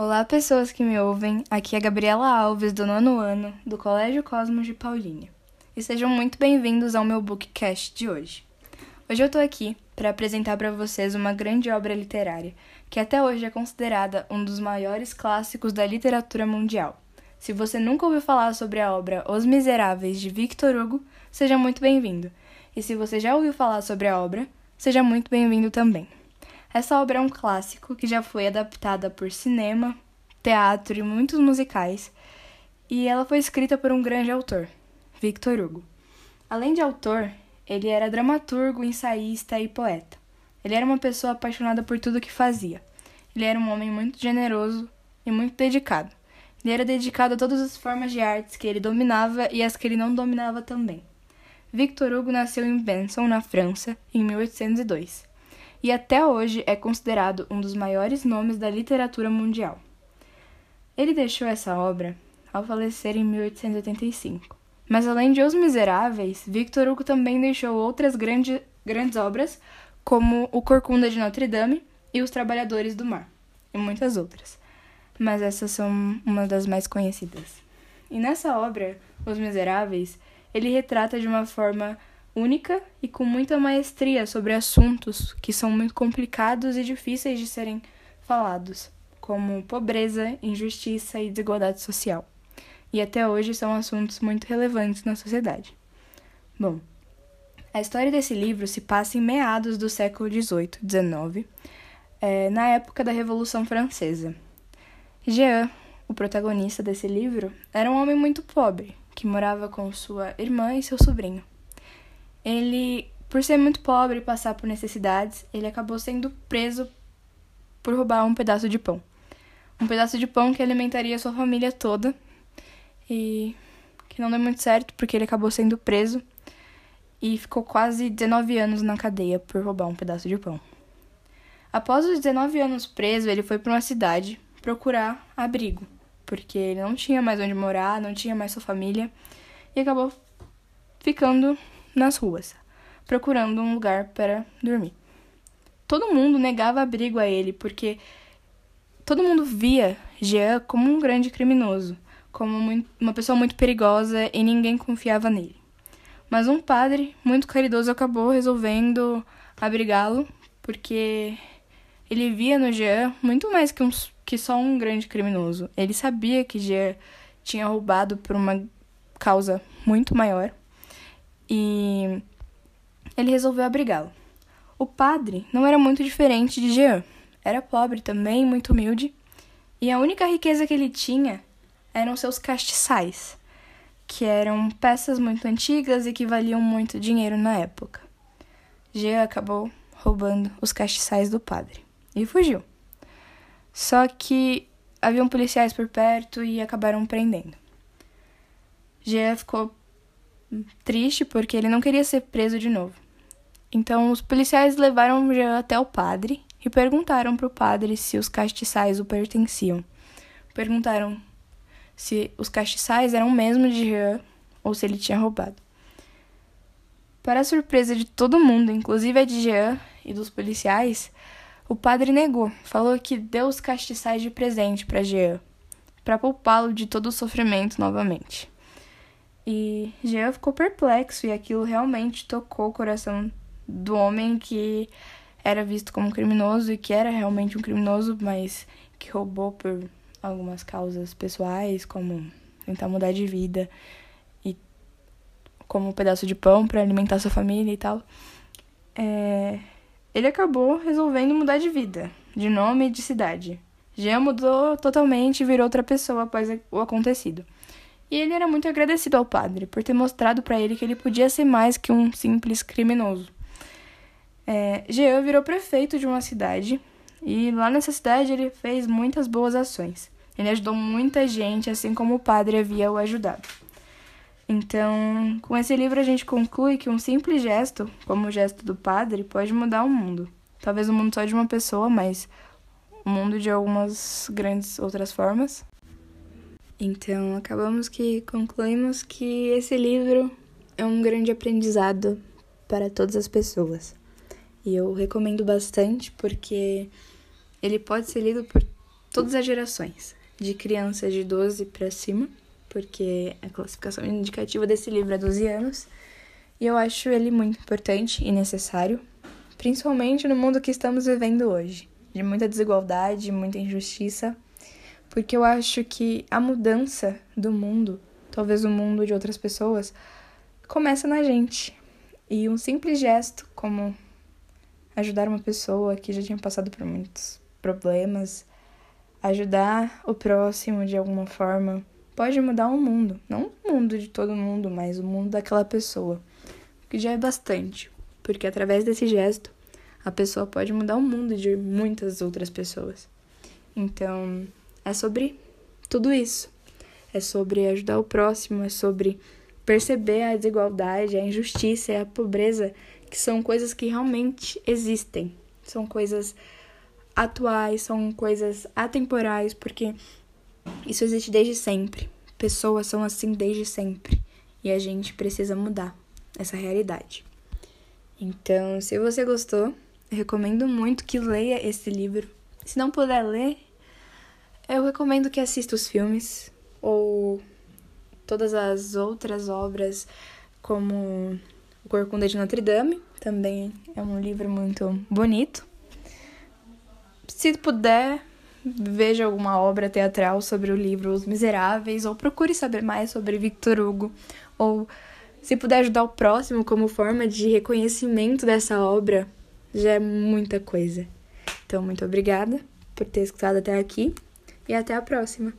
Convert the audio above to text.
Olá, pessoas que me ouvem. Aqui é Gabriela Alves, do nono ano, do Colégio Cosmos de Paulínia. E sejam muito bem-vindos ao meu bookcast de hoje. Hoje eu tô aqui para apresentar para vocês uma grande obra literária, que até hoje é considerada um dos maiores clássicos da literatura mundial. Se você nunca ouviu falar sobre a obra Os Miseráveis de Victor Hugo, seja muito bem-vindo. E se você já ouviu falar sobre a obra, seja muito bem-vindo também. Essa obra é um clássico que já foi adaptada por cinema, teatro e muitos musicais, e ela foi escrita por um grande autor, Victor Hugo. Além de autor, ele era dramaturgo, ensaísta e poeta. Ele era uma pessoa apaixonada por tudo que fazia. Ele era um homem muito generoso e muito dedicado. Ele era dedicado a todas as formas de artes que ele dominava e as que ele não dominava também. Victor Hugo nasceu em Benson, na França, em 1802 e até hoje é considerado um dos maiores nomes da literatura mundial. Ele deixou essa obra ao falecer em 1885. Mas além de Os Miseráveis, Victor Hugo também deixou outras grande, grandes obras, como O Corcunda de Notre Dame e Os Trabalhadores do Mar, e muitas outras. Mas essas são uma das mais conhecidas. E nessa obra, Os Miseráveis, ele retrata de uma forma única e com muita maestria sobre assuntos que são muito complicados e difíceis de serem falados, como pobreza, injustiça e desigualdade social. E até hoje são assuntos muito relevantes na sociedade. Bom, a história desse livro se passa em meados do século XVIII, XIX, é, na época da Revolução Francesa. Jean, o protagonista desse livro, era um homem muito pobre, que morava com sua irmã e seu sobrinho. Ele, por ser muito pobre e passar por necessidades, ele acabou sendo preso por roubar um pedaço de pão. Um pedaço de pão que alimentaria sua família toda e que não deu muito certo porque ele acabou sendo preso e ficou quase 19 anos na cadeia por roubar um pedaço de pão. Após os 19 anos preso, ele foi para uma cidade procurar abrigo, porque ele não tinha mais onde morar, não tinha mais sua família e acabou ficando nas ruas, procurando um lugar para dormir. Todo mundo negava abrigo a ele, porque todo mundo via Jean como um grande criminoso, como uma pessoa muito perigosa e ninguém confiava nele. Mas um padre muito caridoso acabou resolvendo abrigá-lo, porque ele via no Jean muito mais que, um, que só um grande criminoso. Ele sabia que Jean tinha roubado por uma causa muito maior e ele resolveu abrigá-lo. O padre não era muito diferente de Jean. Era pobre também, muito humilde, e a única riqueza que ele tinha eram seus castiçais, que eram peças muito antigas e que valiam muito dinheiro na época. Jean acabou roubando os castiçais do padre e fugiu. Só que haviam policiais por perto e acabaram prendendo. Jean ficou triste porque ele não queria ser preso de novo. Então os policiais levaram Jean até o padre e perguntaram para o padre se os castiçais o pertenciam. Perguntaram se os castiçais eram mesmo de Jean ou se ele tinha roubado. Para a surpresa de todo mundo, inclusive a de Jean e dos policiais, o padre negou, falou que deu os castiçais de presente para Jean, para poupá-lo de todo o sofrimento novamente. E Jean ficou perplexo e aquilo realmente tocou o coração do homem que era visto como criminoso e que era realmente um criminoso, mas que roubou por algumas causas pessoais, como tentar mudar de vida e como um pedaço de pão para alimentar sua família e tal. É... Ele acabou resolvendo mudar de vida, de nome e de cidade. Jean mudou totalmente e virou outra pessoa após o acontecido. E ele era muito agradecido ao padre por ter mostrado para ele que ele podia ser mais que um simples criminoso. É, Jean virou prefeito de uma cidade e lá nessa cidade ele fez muitas boas ações. Ele ajudou muita gente, assim como o padre havia o ajudado. Então, com esse livro a gente conclui que um simples gesto, como o gesto do padre, pode mudar o mundo. Talvez o mundo só de uma pessoa, mas o mundo de algumas grandes outras formas. Então, acabamos que concluímos que esse livro é um grande aprendizado para todas as pessoas. E eu recomendo bastante porque ele pode ser lido por todas as gerações, de crianças de 12 para cima, porque a classificação indicativa desse livro é 12 anos, e eu acho ele muito importante e necessário, principalmente no mundo que estamos vivendo hoje, de muita desigualdade, muita injustiça, porque eu acho que a mudança do mundo, talvez o mundo de outras pessoas, começa na gente. E um simples gesto como ajudar uma pessoa que já tinha passado por muitos problemas, ajudar o próximo de alguma forma, pode mudar o mundo. Não o mundo de todo mundo, mas o mundo daquela pessoa que já é bastante, porque através desse gesto a pessoa pode mudar o mundo de muitas outras pessoas. Então, é sobre tudo isso. É sobre ajudar o próximo, é sobre perceber a desigualdade, a injustiça e a pobreza, que são coisas que realmente existem. São coisas atuais, são coisas atemporais, porque isso existe desde sempre. Pessoas são assim desde sempre. E a gente precisa mudar essa realidade. Então, se você gostou, recomendo muito que leia esse livro. Se não puder ler, eu recomendo que assista os filmes ou todas as outras obras, como O Corcunda de Notre Dame, também é um livro muito bonito. Se puder, veja alguma obra teatral sobre o livro Os Miseráveis, ou procure saber mais sobre Victor Hugo, ou se puder ajudar o próximo como forma de reconhecimento dessa obra, já é muita coisa. Então, muito obrigada por ter escutado até aqui e até a próxima.